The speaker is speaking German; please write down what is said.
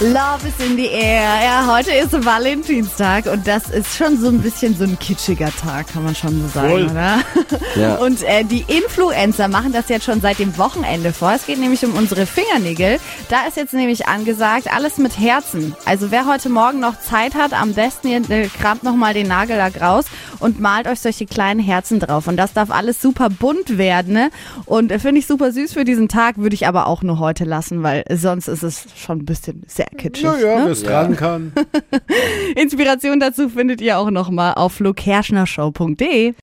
Love is in the air. Ja, heute ist Valentinstag und das ist schon so ein bisschen so ein kitschiger Tag, kann man schon so sagen, Voll. oder? Ja. Und äh, die Influencer machen das jetzt schon seit dem Wochenende vor. Es geht nämlich um unsere Fingernägel. Da ist jetzt nämlich angesagt, alles mit Herzen. Also wer heute Morgen noch Zeit hat, am besten ihr äh, kramt nochmal den Nagellack raus und malt euch solche kleinen Herzen drauf. Und das darf alles super bunt werden. Ne? Und äh, finde ich super süß für diesen Tag, würde ich aber auch nur heute lassen, weil sonst ist es schon ein bisschen sehr kitschig. Naja, ne? wer es tragen kann. Inspiration dazu findet ihr auch nochmal auf flokerschnershow.de.